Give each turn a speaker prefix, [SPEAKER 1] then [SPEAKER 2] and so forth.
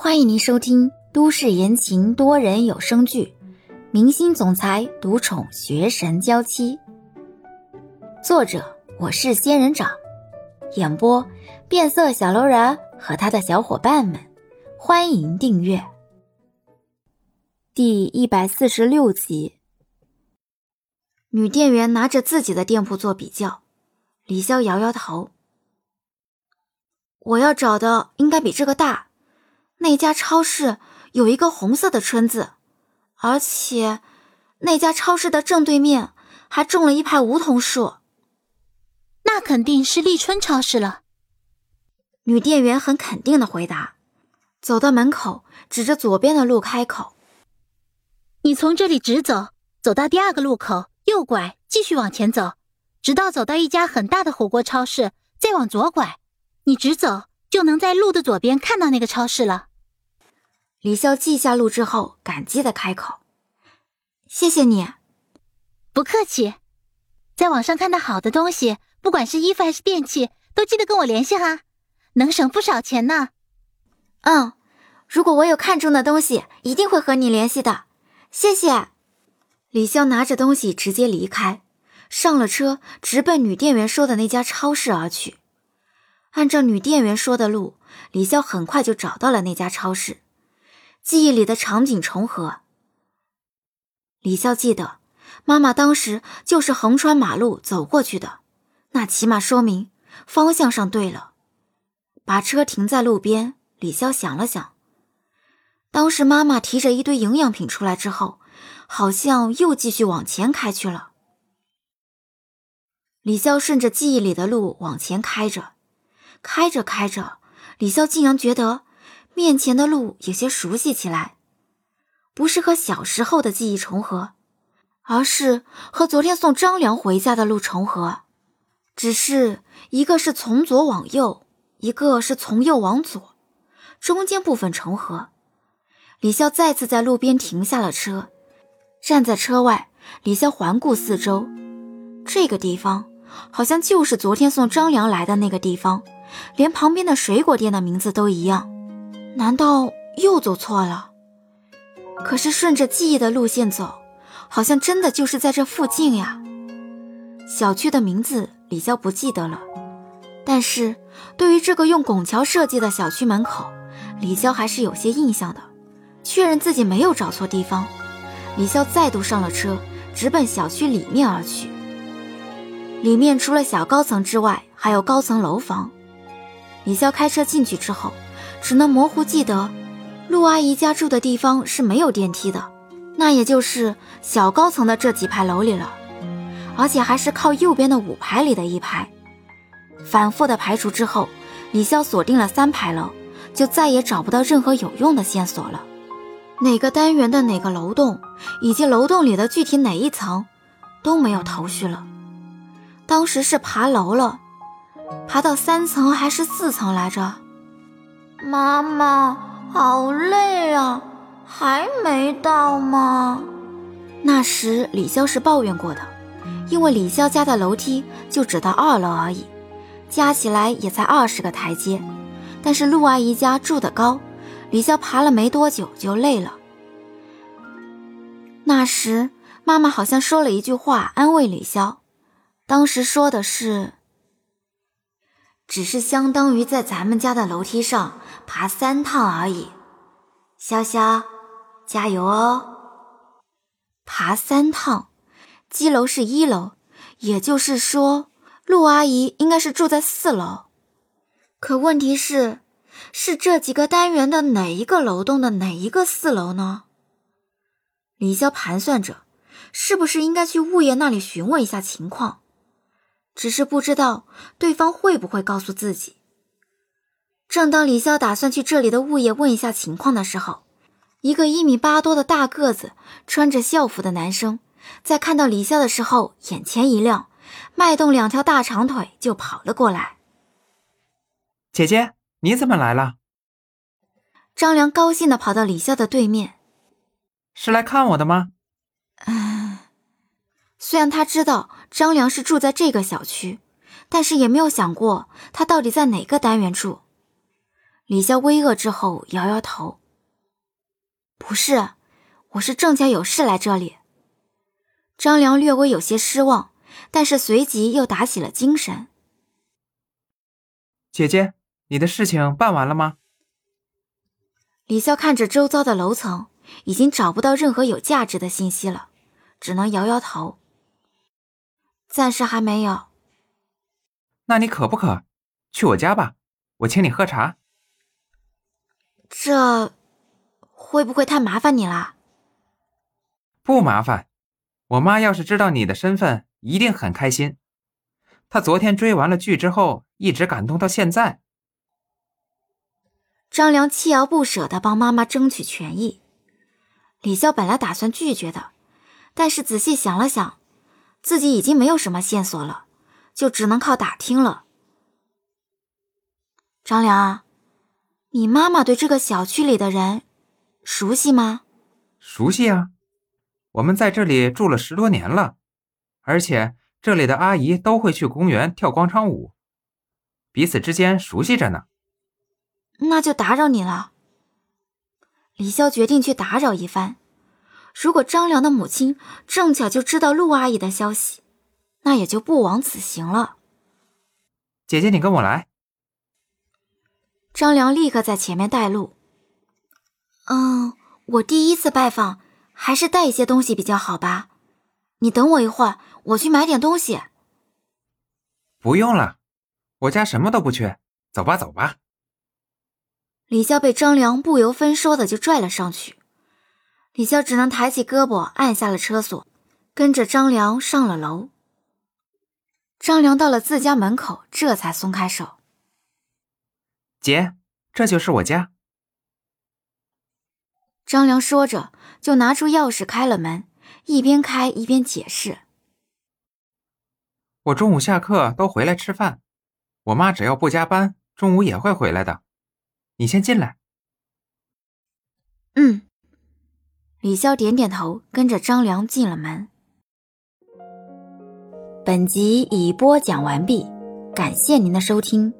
[SPEAKER 1] 欢迎您收听都市言情多人有声剧《明星总裁独宠学神娇妻》，作者我是仙人掌，演播变色小楼人和他的小伙伴们。欢迎订阅第一百四十六集。女店员拿着自己的店铺做比较，李潇摇摇头：“我要找的应该比这个大。”那家超市有一个红色的春字，而且那家超市的正对面还种了一排梧桐树。
[SPEAKER 2] 那肯定是立春超市了。
[SPEAKER 1] 女店员很肯定的回答，走到门口，指着左边的路开口：“
[SPEAKER 2] 你从这里直走，走到第二个路口，右拐，继续往前走，直到走到一家很大的火锅超市，再往左拐，你直走就能在路的左边看到那个超市了。”
[SPEAKER 1] 李潇记下路之后，感激的开口：“谢谢你，
[SPEAKER 2] 不客气。在网上看到好的东西，不管是衣服还是电器，都记得跟我联系哈，能省不少钱呢。”“
[SPEAKER 1] 嗯，如果我有看中的东西，一定会和你联系的。”谢谢。李潇拿着东西直接离开，上了车，直奔女店员说的那家超市而去。按照女店员说的路，李潇很快就找到了那家超市。记忆里的场景重合。李潇记得，妈妈当时就是横穿马路走过去的，那起码说明方向上对了。把车停在路边，李潇想了想，当时妈妈提着一堆营养品出来之后，好像又继续往前开去了。李潇顺着记忆里的路往前开着，开着开着，李潇竟然觉得。面前的路有些熟悉起来，不是和小时候的记忆重合，而是和昨天送张良回家的路重合，只是一个是从左往右，一个是从右往左，中间部分重合。李潇再次在路边停下了车，站在车外，李潇环顾四周，这个地方好像就是昨天送张良来的那个地方，连旁边的水果店的名字都一样。难道又走错了？可是顺着记忆的路线走，好像真的就是在这附近呀。小区的名字李潇不记得了，但是对于这个用拱桥设计的小区门口，李潇还是有些印象的。确认自己没有找错地方，李潇再度上了车，直奔小区里面而去。里面除了小高层之外，还有高层楼房。李潇开车进去之后。只能模糊记得，陆阿姨家住的地方是没有电梯的，那也就是小高层的这几排楼里了，而且还是靠右边的五排里的一排。反复的排除之后，李潇锁定了三排楼，就再也找不到任何有用的线索了。哪个单元的哪个楼栋，以及楼栋里的具体哪一层，都没有头绪了。当时是爬楼了，爬到三层还是四层来着？妈妈，好累啊，还没到吗？那时李潇是抱怨过的，因为李潇家的楼梯就只到二楼而已，加起来也才二十个台阶。但是陆阿姨家住的高，李潇爬了没多久就累了。那时妈妈好像说了一句话安慰李潇，当时说的是。只是相当于在咱们家的楼梯上爬三趟而已，潇潇，加油哦！爬三趟，基楼是一楼，也就是说，陆阿姨应该是住在四楼。可问题是，是这几个单元的哪一个楼栋的哪一个四楼呢？李潇盘算着，是不是应该去物业那里询问一下情况。只是不知道对方会不会告诉自己。正当李潇打算去这里的物业问一下情况的时候，一个一米八多的大个子、穿着校服的男生，在看到李潇的时候，眼前一亮，迈动两条大长腿就跑了过来。
[SPEAKER 3] 姐姐，你怎么来了？
[SPEAKER 1] 张良高兴的跑到李潇的对面，
[SPEAKER 3] 是来看我的吗？
[SPEAKER 1] 虽然他知道张良是住在这个小区，但是也没有想过他到底在哪个单元住。李潇微愕之后摇摇头：“不是，我是正家有事来这里。”张良略微有些失望，但是随即又打起了精神：“
[SPEAKER 3] 姐姐，你的事情办完了吗？”
[SPEAKER 1] 李潇看着周遭的楼层，已经找不到任何有价值的信息了，只能摇摇头：“暂时还没有。”
[SPEAKER 3] 那你渴不渴？去我家吧，我请你喝茶。
[SPEAKER 1] 这会不会太麻烦你了？
[SPEAKER 3] 不麻烦，我妈要是知道你的身份，一定很开心。她昨天追完了剧之后，一直感动到现在。
[SPEAKER 1] 张良锲而不舍的帮妈妈争取权益。李潇本来打算拒绝的，但是仔细想了想，自己已经没有什么线索了，就只能靠打听了。张良，你妈妈对这个小区里的人熟悉吗？
[SPEAKER 3] 熟悉啊，我们在这里住了十多年了，而且这里的阿姨都会去公园跳广场舞，彼此之间熟悉着呢。
[SPEAKER 1] 那就打扰你了。李潇决定去打扰一番。如果张良的母亲正巧就知道陆阿姨的消息，那也就不枉此行了。
[SPEAKER 3] 姐姐，你跟我来。
[SPEAKER 1] 张良立刻在前面带路。嗯，我第一次拜访，还是带一些东西比较好吧。你等我一会儿，我去买点东西。
[SPEAKER 3] 不用了，我家什么都不缺。走吧，走吧。
[SPEAKER 1] 李潇被张良不由分说的就拽了上去，李潇只能抬起胳膊按下了车锁，跟着张良上了楼。张良到了自家门口，这才松开手。
[SPEAKER 3] 姐，这就是我家。
[SPEAKER 1] 张良说着，就拿出钥匙开了门，一边开一边解释：“
[SPEAKER 3] 我中午下课都回来吃饭，我妈只要不加班，中午也会回来的。你先进来。”
[SPEAKER 1] 嗯，李潇点点头，跟着张良进了门。本集已播讲完毕，感谢您的收听。